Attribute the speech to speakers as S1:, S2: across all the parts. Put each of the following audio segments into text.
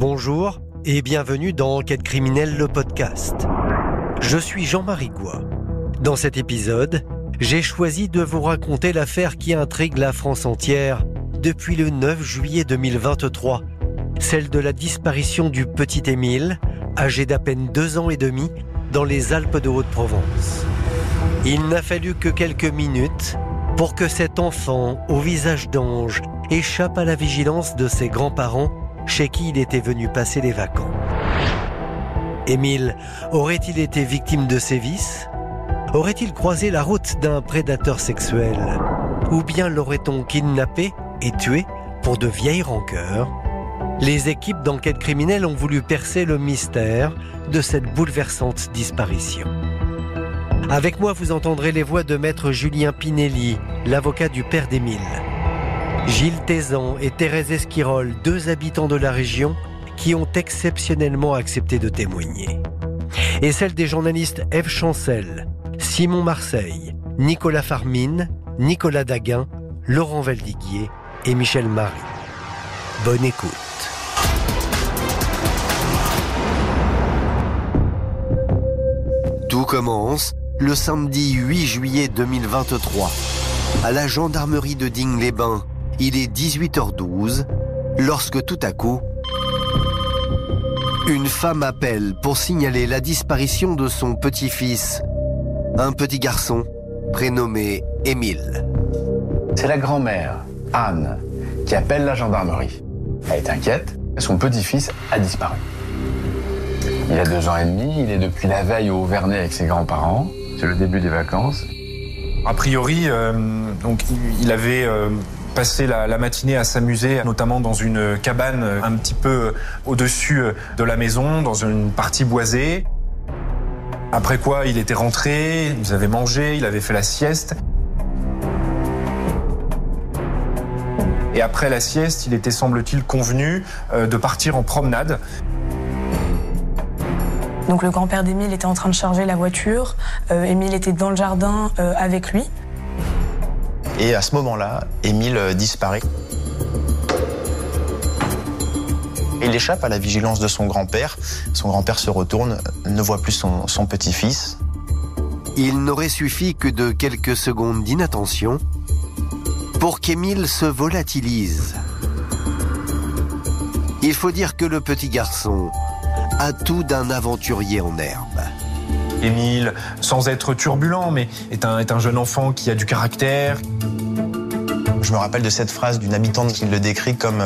S1: Bonjour et bienvenue dans Enquête criminelle, le podcast. Je suis Jean-Marie Goua. Dans cet épisode, j'ai choisi de vous raconter l'affaire qui intrigue la France entière depuis le 9 juillet 2023, celle de la disparition du petit Émile, âgé d'à peine deux ans et demi, dans les Alpes de Haute-Provence. Il n'a fallu que quelques minutes pour que cet enfant, au visage d'ange, échappe à la vigilance de ses grands-parents chez qui il était venu passer les vacances. Émile aurait-il été victime de sévices? Aurait-il croisé la route d'un prédateur sexuel? Ou bien l'aurait-on kidnappé et tué pour de vieilles rancœurs? Les équipes d'enquête criminelle ont voulu percer le mystère de cette bouleversante disparition. Avec moi, vous entendrez les voix de maître Julien Pinelli, l'avocat du père d'Émile. Gilles Tézan et Thérèse Esquirol, deux habitants de la région, qui ont exceptionnellement accepté de témoigner. Et celle des journalistes Eve Chancel, Simon Marseille, Nicolas Farmine, Nicolas Daguin, Laurent Valdiguier et Michel Marie. Bonne écoute. Tout commence le samedi 8 juillet 2023 à la gendarmerie de Digne-les-Bains il est 18h12 lorsque tout à coup, une femme appelle pour signaler la disparition de son petit-fils, un petit garçon prénommé Émile.
S2: C'est la grand-mère, Anne, qui appelle la gendarmerie. Elle est inquiète, son petit-fils a disparu. Il a deux ans et demi, il est depuis la veille au Vernet avec ses grands-parents. C'est le début des vacances.
S3: A priori, euh, donc, il avait euh, passé la, matinée à s'amuser, notamment dans une cabane un petit peu au-dessus de la maison, dans une partie boisée. Après quoi, il était rentré, ils avaient mangé, il avait fait la sieste. Et après la sieste, il était, semble-t-il, convenu de partir en promenade.
S4: Donc le grand-père d'Émile était en train de charger la voiture. Euh, Émile était dans le jardin euh, avec lui.
S5: Et à ce moment-là, Émile disparaît. Il échappe à la vigilance de son grand-père. Son grand-père se retourne, ne voit plus son, son petit-fils.
S1: Il n'aurait suffi que de quelques secondes d'inattention pour qu'Émile se volatilise. Il faut dire que le petit garçon a tout d'un aventurier en herbe.
S3: Émile, sans être turbulent, mais est un, est un jeune enfant qui a du caractère.
S5: Je me rappelle de cette phrase d'une habitante qui le décrit comme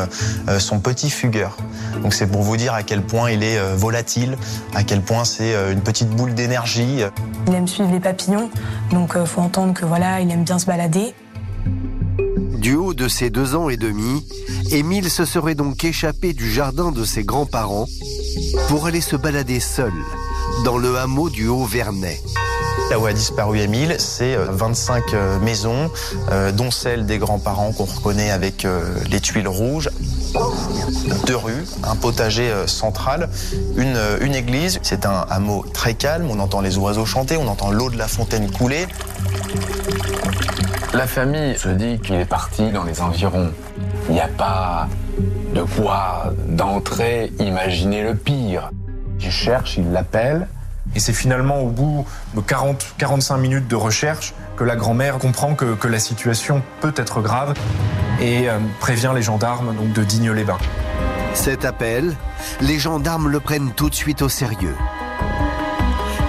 S5: euh, son petit fugueur. Donc c'est pour vous dire à quel point il est euh, volatile, à quel point c'est euh, une petite boule d'énergie.
S4: Il aime suivre les papillons, donc faut entendre que voilà, il aime bien se balader.
S1: Du haut de ses deux ans et demi, Émile se serait donc échappé du jardin de ses grands-parents pour aller se balader seul dans le hameau du Haut-Vernay.
S5: Là où a disparu Émile, c'est 25 maisons, dont celle des grands-parents qu'on reconnaît avec les tuiles rouges, deux rues, un potager central, une, une église. C'est un hameau très calme, on entend les oiseaux chanter, on entend l'eau de la fontaine couler.
S2: La famille se dit qu'il est parti dans les environs. Il n'y a pas de quoi d'entrée imaginer le pire. Il cherche, il l'appelle.
S3: Et c'est finalement au bout de 40-45 minutes de recherche que la grand-mère comprend que, que, la situation peut être grave et euh, prévient les gendarmes donc, de Digne-les-Bains.
S1: Cet appel, les gendarmes le prennent tout de suite au sérieux.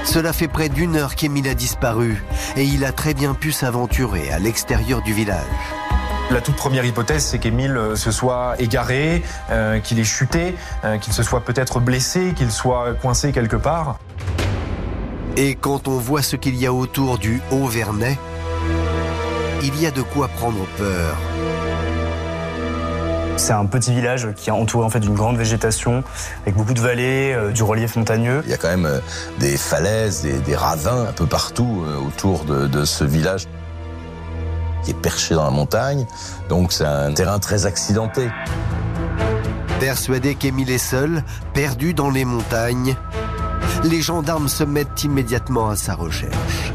S1: Cela fait près d'une heure qu'Émile a disparu et il a très bien pu s'aventurer à l'extérieur du village.
S3: La toute première hypothèse, c'est qu'Émile se soit égaré, euh, qu'il ait chuté, euh, qu'il se soit peut-être blessé, qu'il soit coincé quelque part.
S1: Et quand on voit ce qu'il y a autour du Haut-Vernay, il y a de quoi prendre peur.
S6: C'est un petit village qui est entouré en fait d'une grande végétation, avec beaucoup de vallées, euh, du relief montagneux.
S7: Il y a quand même euh, des falaises, des, des, ravins un peu partout euh, autour de, de, ce village qui est perché dans la montagne. Donc c'est un terrain très accidenté.
S1: Persuadé qu'Émile est seul, perdu dans les montagnes, les gendarmes se mettent immédiatement à sa recherche.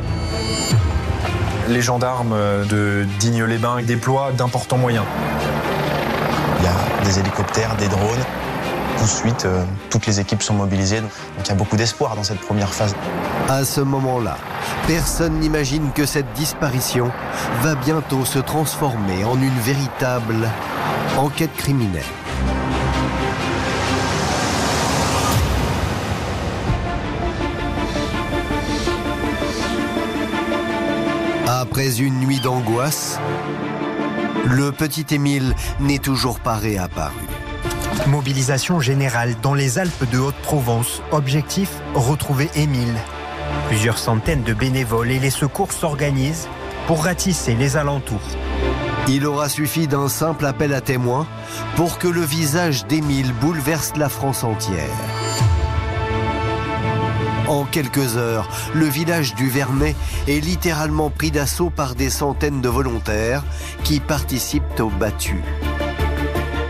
S3: Les gendarmes de Digne-les-Bains déploient d'importants moyens.
S5: Il y a des hélicoptères, des drones. coup de suite, euh, toutes les équipes sont mobilisées. Donc il y a beaucoup d'espoir dans cette première phase.
S1: À ce moment-là, personne n'imagine que cette disparition va bientôt se transformer en une véritable enquête criminelle. Après une nuit d'angoisse, le petit Émile n'est toujours pas réapparu.
S8: Mobilisation générale dans les Alpes de Haute-Provence. Objectif retrouver Émile. Plusieurs centaines de bénévoles et les secours s'organisent pour ratisser les alentours.
S1: Il aura suffi d'un simple appel à témoins pour que le visage d'Émile bouleverse la France entière. En quelques heures, le village du Vernet est littéralement pris d'assaut par des centaines de volontaires qui participent aux battues.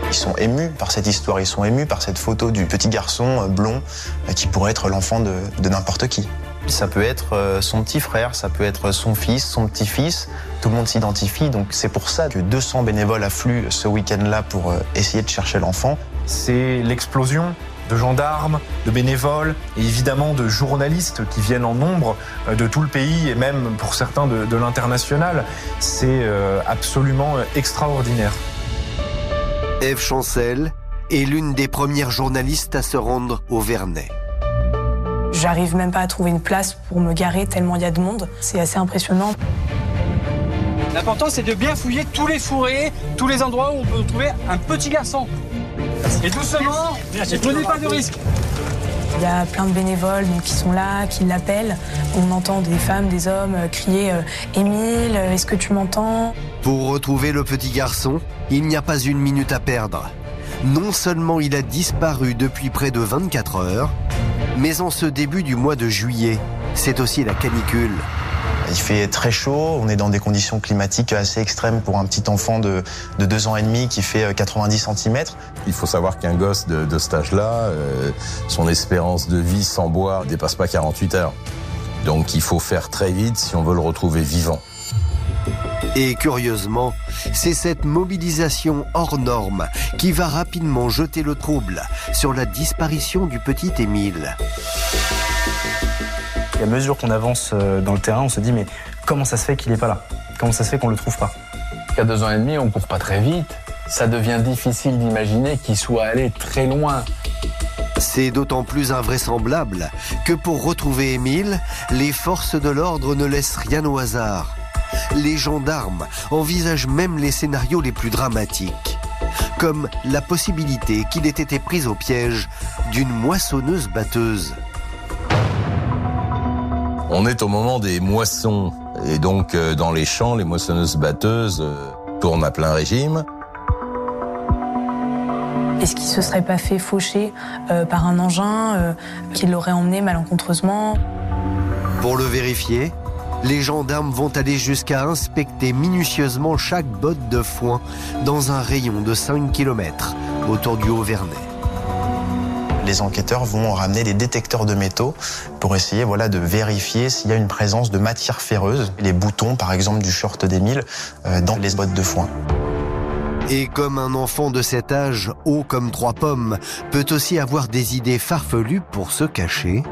S5: Ils sont émus par cette histoire, ils sont émus par cette photo du petit garçon euh, blond euh, qui pourrait être l'enfant de, de n'importe qui. Ça peut être euh, son petit frère, ça peut être son fils, son petit-fils. Tout le monde s'identifie, donc c'est pour ça que 200 bénévoles affluent ce week-end-là pour essayer de chercher l'enfant.
S3: C'est l'explosion de gendarmes, de bénévoles et évidemment de journalistes qui viennent en nombre euh, de tout le pays et même pour certains de, de l'international. C'est euh, absolument euh, extraordinaire.
S1: Eve Chancel est l'une des premières journalistes à se rendre au Vernet.
S4: J'arrive même pas à trouver une place pour me garer tellement il y a de monde. C'est assez impressionnant.
S9: L'important, c'est de bien fouiller tous les fourrés, tous les endroits où on peut trouver un petit garçon. Et doucement, ne prenez pas de risques.
S4: Il y a plein de bénévoles donc, qui sont là, qui l'appellent. On entend des femmes, des hommes euh, crier euh, Émile, euh, est-ce que tu m'entends?
S1: Pour retrouver le petit garçon, il n'y a pas une minute à perdre. Non seulement il a disparu depuis près de 24 heures, mais en ce début du mois de juillet, c'est aussi la canicule.
S5: Il fait très chaud, on est dans des conditions climatiques assez extrêmes pour un petit enfant de, de 2 ans et demi qui fait 90 cm.
S7: Il faut savoir qu'un gosse de, de cet âge-là, euh, son espérance de vie sans boire dépasse pas 48 heures. Donc il faut faire très vite si on veut le retrouver vivant.
S1: Et curieusement, c'est cette mobilisation hors norme qui va rapidement jeter le trouble sur la disparition du petit Émile.
S6: Et à mesure qu'on avance euh, dans le terrain, on se dit mais comment ça se fait qu'il n'est pas là? Comment ça se fait qu'on le trouve pas?
S2: Qu'à deux ans et demi, on court pas très vite. Ça devient difficile d'imaginer qu'il soit allé très loin.
S1: C'est d'autant plus invraisemblable que pour retrouver Émile, les forces de l'ordre ne laissent rien au hasard. Les gendarmes envisagent même les scénarios les plus dramatiques, comme la possibilité qu'il ait été pris au piège d'une moissonneuse batteuse.
S7: On est au moment des moissons et donc euh, dans les champs, les moissonneuses batteuses euh, tournent à plein régime.
S4: Est-ce qu'il se serait pas fait faucher euh, par un engin euh, qui l'aurait emmené malencontreusement?
S1: Pour le vérifier, les gendarmes vont aller jusqu'à inspecter minutieusement chaque botte de foin dans un rayon de 5 km autour du Haut-Vernet.
S5: Les enquêteurs vont ramener des détecteurs de métaux pour essayer voilà, de vérifier s'il y a une présence de matière ferreuse, les boutons par exemple du short d'Émile, euh, dans les bottes de foin.
S1: Et comme un enfant de cet âge, haut comme trois pommes, peut aussi avoir des idées farfelues pour se cacher,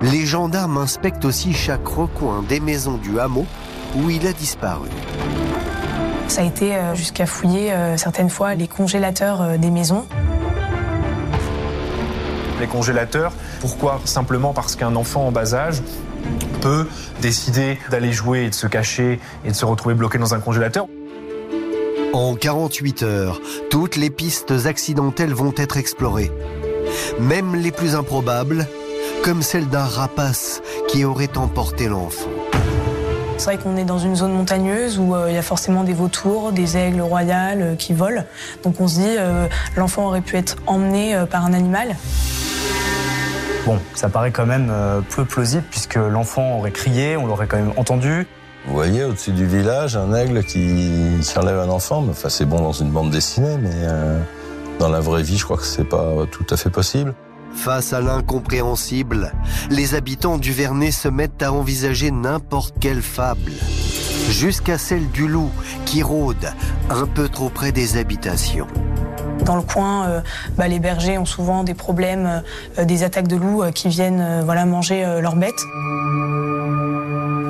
S1: les gendarmes inspectent aussi chaque recoin des maisons du hameau où il a disparu.
S4: Ça a été euh, jusqu'à fouiller euh, certaines fois les congélateurs euh, des maisons.
S3: Les congélateurs, pourquoi Simplement parce qu'un enfant en bas âge peut décider d'aller jouer et de se cacher et de se retrouver bloqué dans un congélateur.
S1: En 48 heures, toutes les pistes accidentelles vont être explorées. Même les plus improbables, comme celle d'un rapace qui aurait emporté l'enfant.
S4: C'est vrai qu'on est dans une zone montagneuse où euh, il y a forcément des vautours, des aigles royales euh, qui volent. Donc on se dit euh, l'enfant aurait pu être emmené par un animal.
S6: Bon, ça paraît quand même euh, peu plausible puisque l'enfant aurait crié, on l'aurait quand même entendu.
S7: Vous voyez au-dessus du village un aigle qui, qui enlève un enfant. Enfin, c'est bon dans une bande dessinée, mais euh, dans la vraie vie, je crois que c'est pas tout à fait possible.
S1: Face à l'incompréhensible, les habitants du Vernet se mettent à envisager n'importe quelle fable, jusqu'à celle du loup qui rôde un peu trop près des habitations.
S4: Dans le coin, euh, bah, les bergers ont souvent des problèmes, euh, des attaques de loups qui viennent voilà, manger leurs bêtes.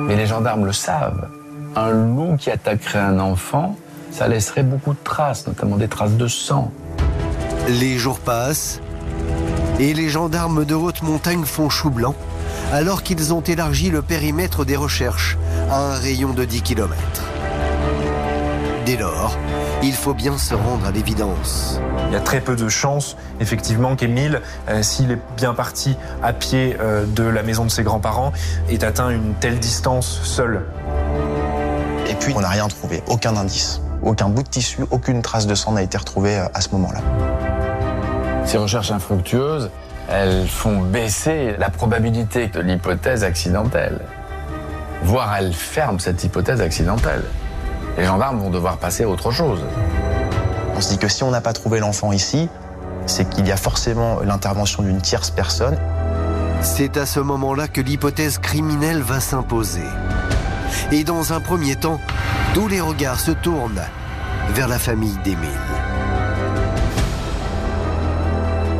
S2: Mais les gendarmes le savent. Un loup qui attaquerait un enfant, ça laisserait beaucoup de traces, notamment des traces de sang.
S1: Les jours passent et les gendarmes de haute montagne font chou blanc alors qu'ils ont élargi le périmètre des recherches à un rayon de 10 km. Dès lors, il faut bien se rendre à l'évidence.
S3: Il y a très peu de chances, effectivement, qu'Émile, euh, s'il est bien parti à pied euh, de la maison de ses grands-parents, ait atteint une telle distance seul.
S5: Et puis, on n'a rien trouvé, aucun indice, aucun bout de tissu, aucune trace de sang n'a été retrouvée euh, à ce moment-là.
S2: Ces recherches infructueuses, elles font baisser la probabilité de l'hypothèse accidentelle. Voire elles ferment cette hypothèse accidentelle. Les gendarmes vont devoir passer à autre chose.
S5: On se dit que si on n'a pas trouvé l'enfant ici, c'est qu'il y a forcément l'intervention d'une tierce personne.
S1: C'est à ce moment-là que l'hypothèse criminelle va s'imposer. Et dans un premier temps, tous les regards se tournent vers la famille d'Émile.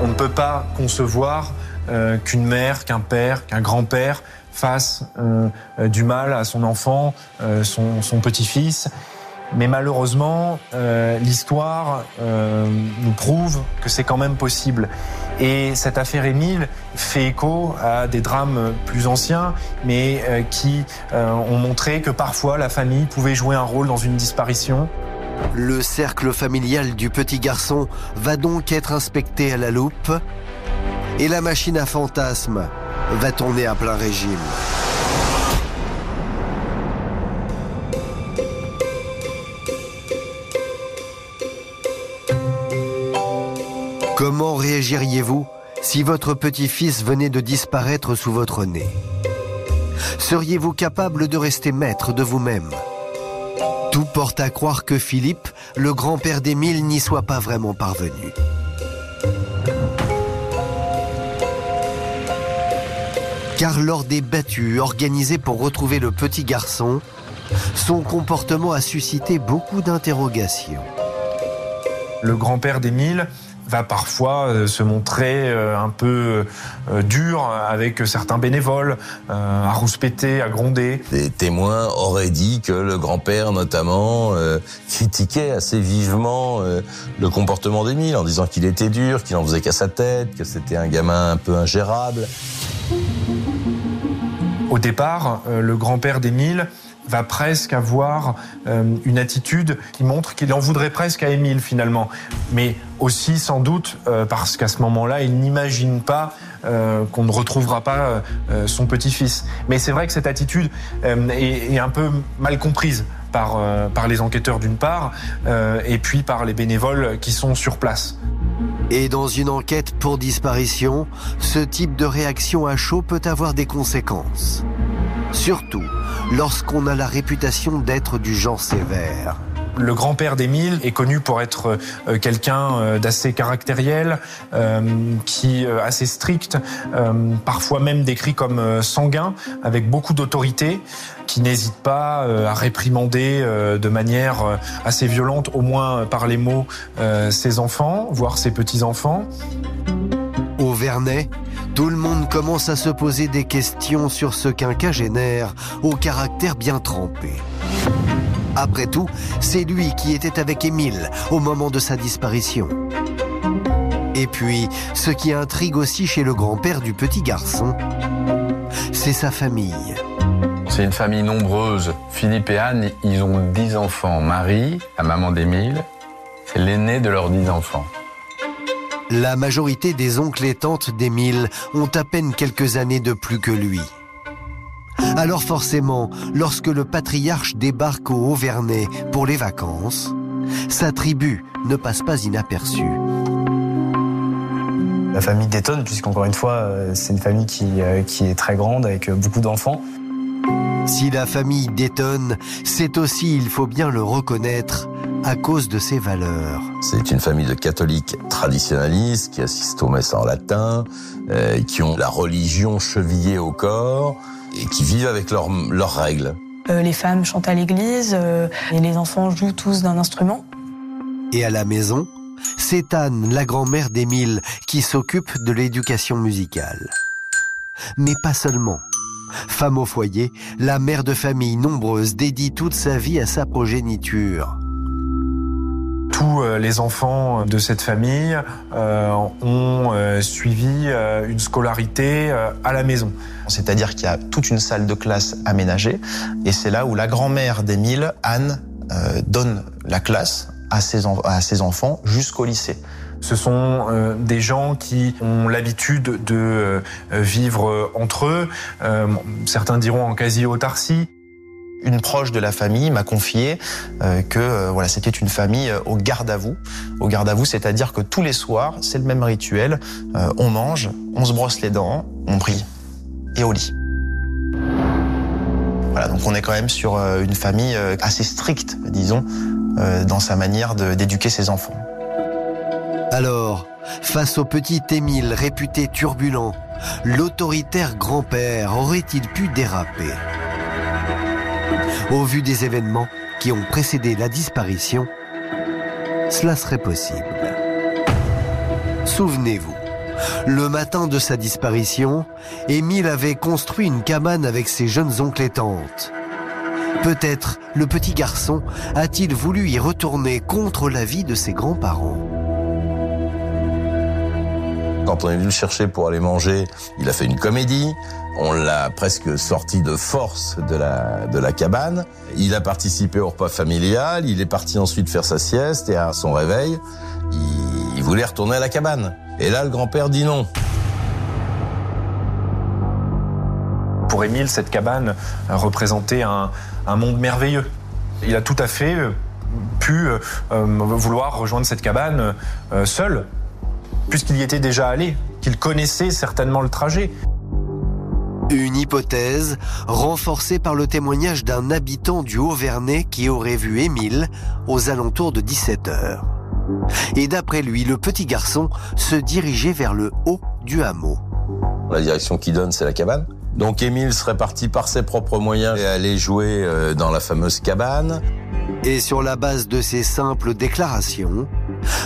S3: On ne peut pas concevoir euh, qu'une mère, qu'un père, qu'un grand-père fasse euh, euh, du mal à son enfant, son, petit-fils. Mais malheureusement, l'histoire nous prouve que c'est quand même possible. Et cette affaire Émile fait écho à des drames plus anciens, mais qui ont montré que parfois la famille pouvait jouer un rôle dans une disparition.
S1: Le cercle familial du petit garçon va donc être inspecté à la loupe et la machine à fantasmes va tourner à plein régime. Comment réagiriez-vous si votre petit-fils venait de disparaître sous votre nez? Seriez-vous capable de rester maître de vous-même? Tout porte à croire que Philippe, le grand-père d'Émile, n'y soit pas vraiment parvenu. Car lors des battues organisées pour retrouver le petit garçon, son comportement a suscité beaucoup d'interrogations.
S3: Le grand-père d'Émile va parfois euh, se montrer euh, un peu euh, dur avec certains bénévoles, à rouspéter, à gronder.
S7: Des témoins auraient dit que le grand-père notamment critiquait assez vivement le comportement d'Émile en disant qu'il était dur, qu'il en faisait qu'à sa tête, que c'était un gamin un peu ingérable.
S3: Au départ, le grand-père d'Émile va presque avoir euh, une attitude qui montre qu'il en voudrait presque à Émile finalement. Mais aussi sans doute euh, parce qu'à ce moment-là, il n'imagine pas euh, qu'on ne retrouvera pas son petit-fils. Mais c'est vrai que cette attitude est, un peu mal comprise par, par les enquêteurs d'une part, et puis par les bénévoles qui sont sur place.
S1: Et dans une enquête pour disparition, ce type de réaction à chaud peut avoir des conséquences. Surtout lorsqu'on a la réputation d'être du genre sévère.
S3: Le grand-père d'Émile est connu pour être euh, quelqu'un euh, d'assez caractériel, euh, qui assez strict, parfois même décrit comme sanguin, avec beaucoup d'autorité, qui n'hésite pas à réprimander de manière assez violente, au moins par les mots, ses enfants, voire ses petits-enfants.
S1: Au Vernet, tout le monde commence à se poser des questions sur ce quinquagénaire au caractère bien trempé. Après tout, c'est lui qui était avec Émile au moment de sa disparition. Et puis, ce qui intrigue aussi chez le grand-père du petit garçon, c'est sa famille.
S2: C'est une famille nombreuse. Philippe et Anne, ils ont dix enfants. Marie, la maman d'Émile, c'est l'aîné de leurs dix enfants.
S1: La majorité des oncles et tantes d'Émile ont à peine quelques années de plus que lui. Alors forcément, lorsque le patriarche débarque au Haut-Vernay pour les vacances, sa tribu ne passe pas inaperçue.
S6: La famille détonne, puisqu'encore une fois, euh, c'est une famille qui, euh, qui est très grande, avec beaucoup d'enfants.
S1: Si la famille détonne, c'est aussi, il faut bien le reconnaître, à cause de ses valeurs.
S7: C'est une famille de catholiques traditionnalistes qui assistent aux messes en latin, euh, qui ont la religion chevillée au corps et qui vivent avec leurs règles.
S4: Euh, les femmes chantent à l'église euh, et les enfants jouent tous d'un instrument.
S1: Et à la maison, c'est Anne, la grand-mère d'Émile, qui s'occupe de l'éducation musicale. Mais pas seulement. Femme au foyer, la mère de famille nombreuse dédie toute sa vie à sa progéniture.
S3: Tous euh, les enfants de cette famille euh, ont euh, suivi une scolarité à la maison.
S5: C'est-à-dire qu'il y a toute une salle de classe aménagée et c'est là où la grand-mère d'Émile, Anne, donne la classe à ses, à ses enfants jusqu'au lycée.
S3: Ce sont euh, des gens qui ont l'habitude de euh, vivre entre eux, euh, certains diront en quasi-autarcie.
S5: Une proche de la famille m'a confié que voilà, c'était une famille au garde à vous. Au garde à vous, c'est-à-dire que tous les soirs, c'est le même rituel. on mange, on se brosse les dents, on prie et au lit. Voilà, donc on est quand même sur une famille assez stricte, disons, dans sa manière d'éduquer ses enfants.
S1: Alors, face au petit Émile réputé turbulent, l'autoritaire grand-père aurait-il pu déraper? Au vu des événements qui ont précédé la disparition, cela serait possible. Souvenez-vous, le matin de sa disparition, Émile avait construit une cabane avec ses jeunes oncles et tantes. Peut-être le petit garçon a-t-il voulu y retourner contre l'avis de ses grands-parents.
S7: Quand on est venu le chercher pour aller manger, il a fait une comédie. On l'a presque sorti de force de la, cabane. Il a participé au repas familial. Il est parti ensuite faire sa sieste et à son réveil, il, voulait retourner à la cabane. Et là, le grand-père dit non.
S3: Pour Émile, cette cabane représentait un, un monde merveilleux. Il a tout à fait euh, pu euh, euh, vouloir rejoindre cette cabane seul puisqu'il y était déjà allé, qu'il connaissait certainement le trajet.
S1: Une hypothèse renforcée par le témoignage d'un habitant du Haut-Vernay qui aurait vu Émile aux alentours de 17 heures. Et d'après lui, le petit garçon se dirigeait vers le haut du hameau.
S7: La direction qui donne, c'est la cabane. Donc Émile serait parti par ses propres moyens et aller jouer euh, dans la fameuse cabane.
S1: Et sur la base de ces simples déclarations,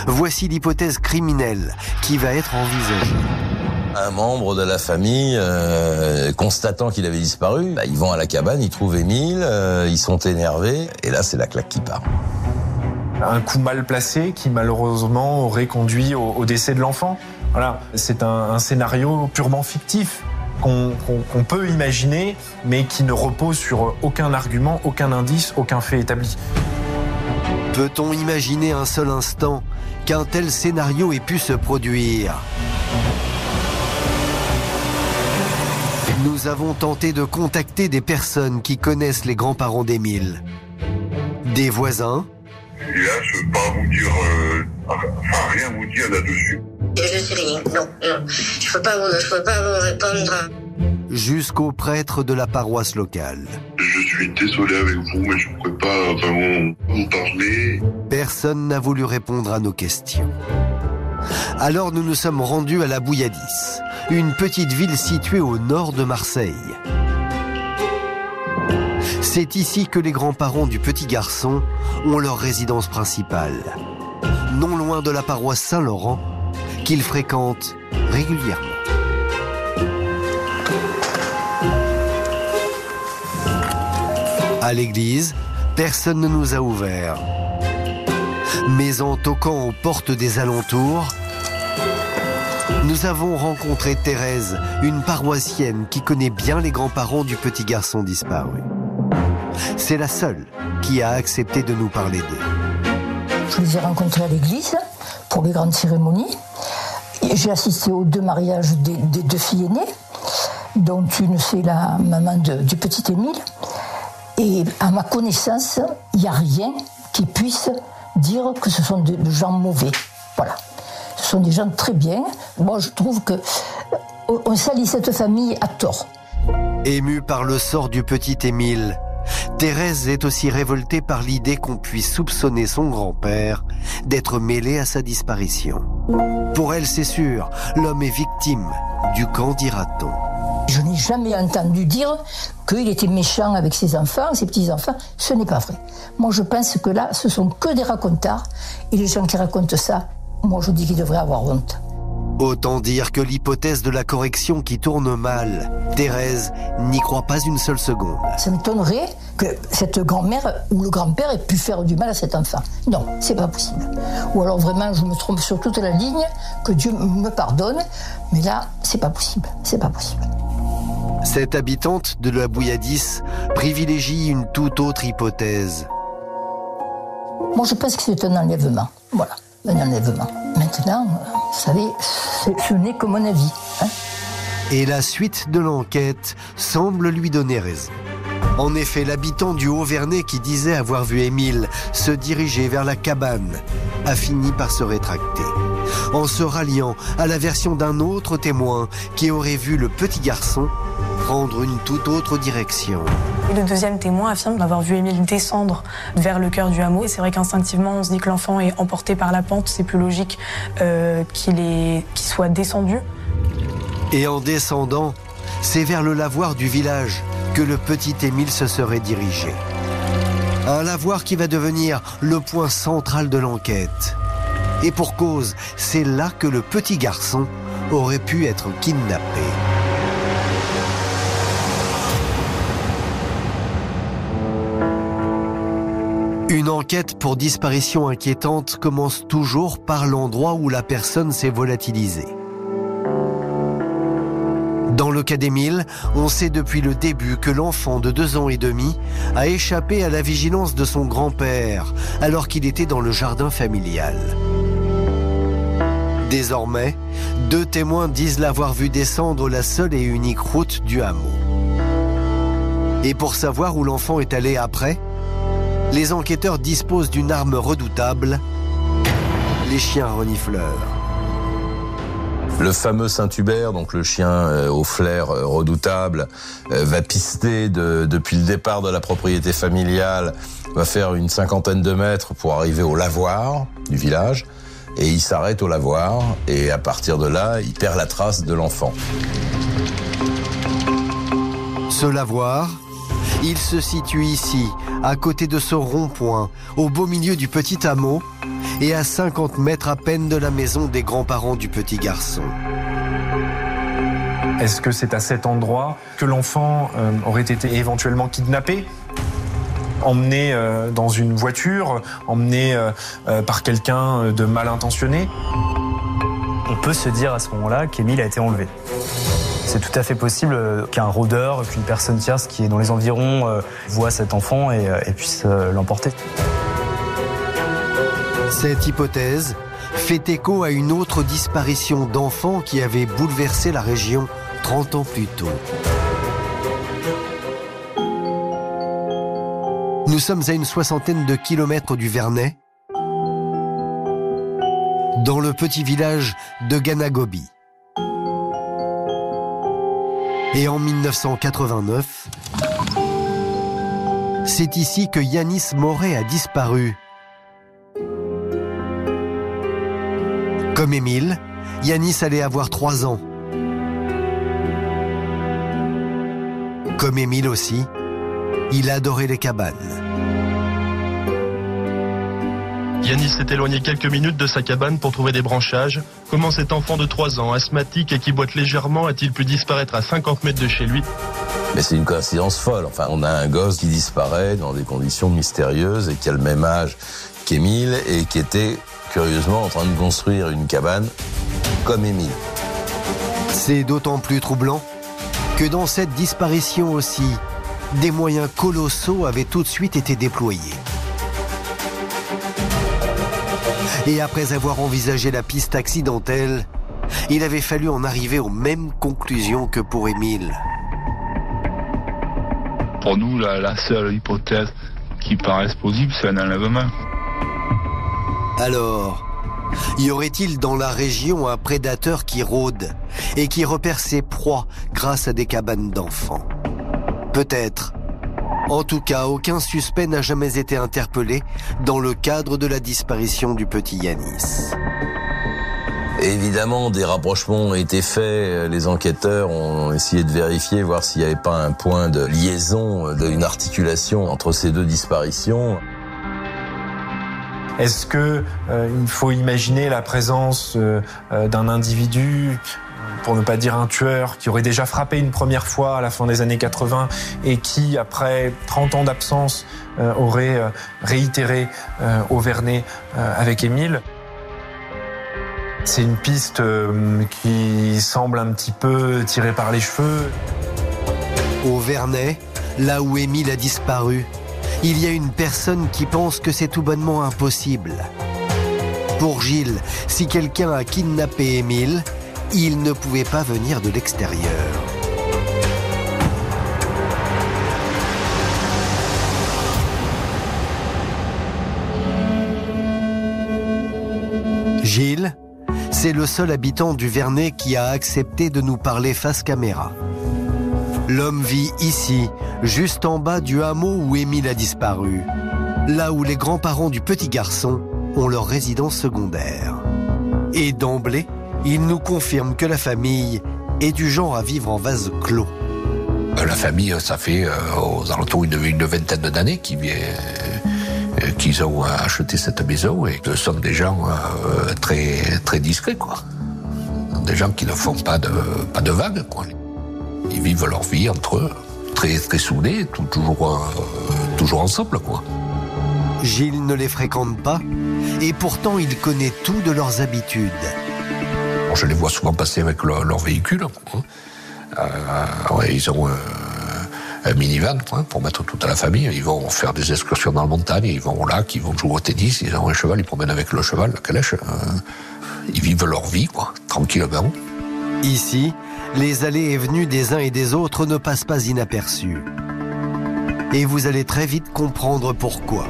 S1: voici l'hypothèse criminelle qui va être envisagée.
S7: Un membre de la famille, euh, constatant qu'il avait disparu, bah, ils vont à la cabane, ils trouvent Émile, euh, ils sont énervés, et là c'est la claque qui part.
S3: Un coup mal placé qui malheureusement aurait conduit au, décès de l'enfant. Voilà, c'est un scénario purement fictif qu'on peut imaginer, mais qui ne repose sur aucun argument, aucun indice, aucun fait établi.
S1: Peut-on imaginer un seul instant qu'un tel scénario ait pu se produire? Nous avons tenté de contacter des personnes qui connaissent les grands-parents d'Émile. Des voisins
S10: Et là, je ne peux pas vous dire, euh, rien vous dire là-dessus.
S11: Je sais rien, non, non. Je ne peux pas vous répondre
S1: jusqu'au prêtre de la paroisse locale.
S10: Je suis désolé avec vous, mais je ne pourrais pas vraiment vous parler.
S1: Personne n'a voulu répondre à nos questions. Alors nous nous sommes rendus à la Bouilladis, une petite ville située au nord de Marseille. C'est ici que les grands-parents du petit garçon ont leur résidence principale, non loin de la paroisse Saint-Laurent, qu'ils fréquentent régulièrement. À l'église, personne ne nous a ouvert. Mais en toquant aux portes des alentours, nous avons rencontré Thérèse, une paroissienne qui connaît bien les grands-parents du petit garçon disparu. C'est la seule qui a accepté de nous parler d'eux.
S12: Je les ai rencontrés à l'église pour les grandes cérémonies. J'ai assisté aux deux mariages des, deux filles aînées, dont une c'est la maman du petit Émile et à ma connaissance, il n'y a rien qui puisse dire que ce sont des gens mauvais. Voilà. Ce sont des gens très bien. Moi, je trouve que euh, on salit cette famille à tort.
S1: Émue par le sort du petit Émile, Thérèse est aussi révoltée par l'idée qu'on puisse soupçonner son grand-père d'être mêlé à sa disparition. Pour elle, c'est sûr, l'homme est victime du camp dira-t-on.
S12: Je n'ai jamais entendu dire qu'il était méchant avec ses enfants, ses petits-enfants. Ce n'est pas vrai. Moi, je pense que là, ce sont que des racontards. Et les gens qui racontent ça, moi je dis qu'il devrait avoir honte.
S1: Autant dire que l'hypothèse de la correction qui tourne mal, Thérèse n'y croit pas une seule seconde.
S12: Ça m'étonnerait que cette grand-mère ou le grand-père ait pu faire du mal à cet enfant. Non, c'est pas possible. Ou alors vraiment, je me trompe sur toute la ligne, que Dieu me pardonne, mais là, c'est pas possible. C'est pas possible.
S1: Cette habitante de la Bouilladis privilégie une toute autre hypothèse.
S12: Moi, je pense que c'est un enlèvement. Voilà, un enlèvement. Maintenant, vous savez, ce n'est que mon avis. Hein.
S1: Et la suite de l'enquête semble lui donner raison. En effet, l'habitant du Haut-Vernay qui disait avoir vu Émile se diriger vers la cabane a fini par se rétracter. En se ralliant à la version d'un autre témoin qui aurait vu le petit garçon prendre une toute autre direction.
S4: le deuxième témoin affirme d'avoir vu Émile descendre vers le cœur du hameau. C'est vrai qu'instinctivement, on se dit que l'enfant est emporté par la pente. C'est plus logique euh, qu'il soit descendu.
S1: Et en descendant, c'est vers le lavoir du village que le petit Émile se serait dirigé. Un lavoir qui va devenir le point central de l'enquête. Et pour cause, c'est là que le petit garçon aurait pu être kidnappé. Une enquête pour disparition inquiétante commence toujours par l'endroit où la personne s'est volatilisée. Dans le cas d'Émile, on sait depuis le début que l'enfant de deux ans et demi a échappé à la vigilance de son grand-père alors qu'il était dans le jardin familial. Désormais, deux témoins disent l'avoir vu descendre la seule et unique route du hameau. Et pour savoir où l'enfant est allé après, les enquêteurs disposent d'une arme redoutable, les chiens renifleurs.
S7: Le fameux Saint-Hubert, donc le chien euh, au flair euh, redoutable, euh, va pister depuis le départ de la propriété familiale, va faire une cinquantaine de mètres pour arriver au lavoir du village. Et il s'arrête au lavoir et à partir de là, il perd la trace de l'enfant.
S1: Ce lavoir, il se situe ici, à côté de ce rond-point, au beau milieu du petit hameau, et à 50 mètres à peine de la maison des grands-parents du petit garçon.
S3: Est-ce que c'est à cet endroit que l'enfant euh, aurait été éventuellement kidnappé? Emmené euh, dans une voiture, emmené euh, par quelqu'un de mal intentionné
S6: On peut se dire à ce moment-là qu'Émile a été enlevé. C'est tout à fait possible qu'un rôdeur, qu'une personne tierce qui est dans les environs euh, voit cet enfant et, euh, puisse euh, l'emporter.
S1: Cette hypothèse fait écho à une autre disparition d'enfants qui avait bouleversé la région 30 ans plus tôt. Nous sommes à une soixantaine de kilomètres du Vernet, dans le petit village de Ganagobi. Et en 1989, c'est ici que Yanis Moret a disparu. Comme Émile, Yanis allait avoir trois ans. Comme Émile aussi, il adorait les cabanes.
S13: Yanis s'est éloigné quelques minutes de sa cabane pour trouver des branchages. Comment cet enfant de 3 ans, asthmatique et qui boite légèrement, a-t-il pu disparaître à 50 mètres de chez lui?
S7: Mais c'est une coïncidence folle. Enfin, on a un gosse qui disparaît dans des conditions mystérieuses et qui a le même âge qu'Émile et qui était curieusement en train de construire une cabane comme Émile.
S1: C'est d'autant plus troublant que dans cette disparition aussi, des moyens colossaux avaient tout de suite été déployés. Et après avoir envisagé la piste accidentelle, il avait fallu en arriver aux mêmes conclusions que pour Émile.
S14: Pour nous, la, seule hypothèse qui paraisse possible, c'est un enlèvement.
S1: Alors, y aurait-il dans la région un prédateur qui rôde et qui repère ses proies grâce à des cabanes d'enfants? Peut-être. En tout cas, aucun suspect n'a jamais été interpellé dans le cadre de la disparition du petit Yanis.
S7: Évidemment, des rapprochements ont été faits. Les enquêteurs ont essayé de vérifier, voir s'il n'y avait pas un point de liaison, d'une articulation entre ces deux disparitions.
S3: Est-ce que euh, il faut imaginer la présence euh, euh, d'un individu pour ne pas dire un tueur, qui aurait déjà frappé une première fois à la fin des années 80 et qui, après 30 ans d'absence, euh, aurait euh, réitéré euh, au Vernet euh, avec Émile. C'est une piste qui semble un petit peu tirée par les cheveux.
S1: Au Vernet, là où Émile a disparu, il y a une personne qui pense que c'est tout bonnement impossible. Pour Gilles, si quelqu'un a kidnappé Émile, il ne pouvait pas venir de l'extérieur. Gilles, c'est le seul habitant du Vernet qui a accepté de nous parler face caméra. L'homme vit ici, juste en bas du hameau où Émile a disparu, là où les grands-parents du petit garçon ont leur résidence secondaire. Et d'emblée, il nous confirme que la famille est du genre à vivre en vase clos.
S15: Euh, La famille, ça fait euh, aux alentours une, une vingtaine d'années qu'ils euh, qu'ils ont acheté cette maison et ce sont des gens euh, très très discrets quoi. Des gens qui ne font pas de pas de vagues quoi. Ils vivent leur vie entre eux, très très soudés, tout- toujours toujours ensemble quoi.
S1: Gilles ne les fréquente pas, et pourtant il connaît tout de leurs habitudes.
S15: Bon, je les vois souvent passer avec leur, leur véhicule. hein. Euh, ouais, ils ont euh, un minivan hein, pour mettre toute la famille. Ils vont faire des excursions dans la montagne, ils vont au lac, ils vont jouer au tennis, ils ont un cheval, ils promènent avec le cheval, la calèche. euh, ils vivent leur vie, quoi, tranquillement.
S1: Ici, les allées et venues des uns et des autres ne passent pas inaperçues. Et vous allez très vite comprendre pourquoi.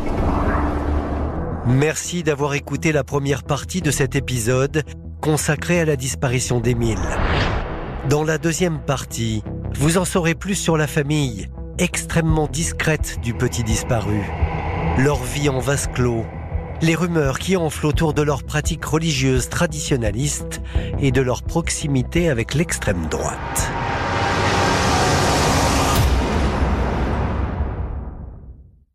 S1: Merci d'avoir écouté la première partie de cet épisode consacré à la disparition d'Émile. Dans la deuxième partie, vous en saurez plus sur la famille, extrêmement discrète du petit disparu, leur vie en vase clos, les rumeurs qui enflent autour de leurs pratiques religieuses traditionnalistes et de leur proximité avec l'extrême droite.